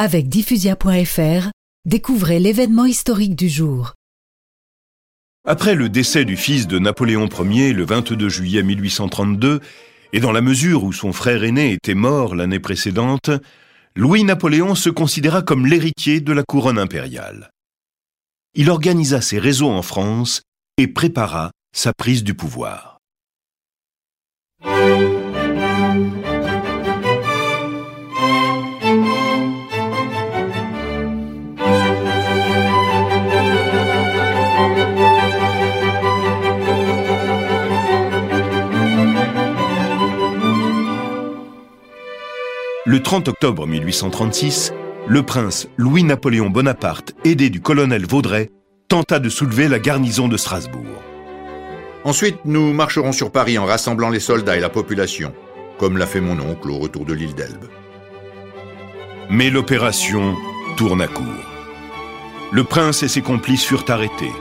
Avec diffusia.fr, découvrez l'événement historique du jour. Après le décès du fils de Napoléon Ier le 22 juillet 1832, et dans la mesure où son frère aîné était mort l'année précédente, Louis-Napoléon se considéra comme l'héritier de la couronne impériale. Il organisa ses réseaux en France et prépara sa prise du pouvoir. Le 30 octobre 1836, le prince Louis-Napoléon Bonaparte, aidé du colonel Vaudrey, tenta de soulever la garnison de Strasbourg. Ensuite, nous marcherons sur Paris en rassemblant les soldats et la population, comme l'a fait mon oncle au retour de l'île d'Elbe. Mais l'opération tourne à court. Le prince et ses complices furent arrêtés.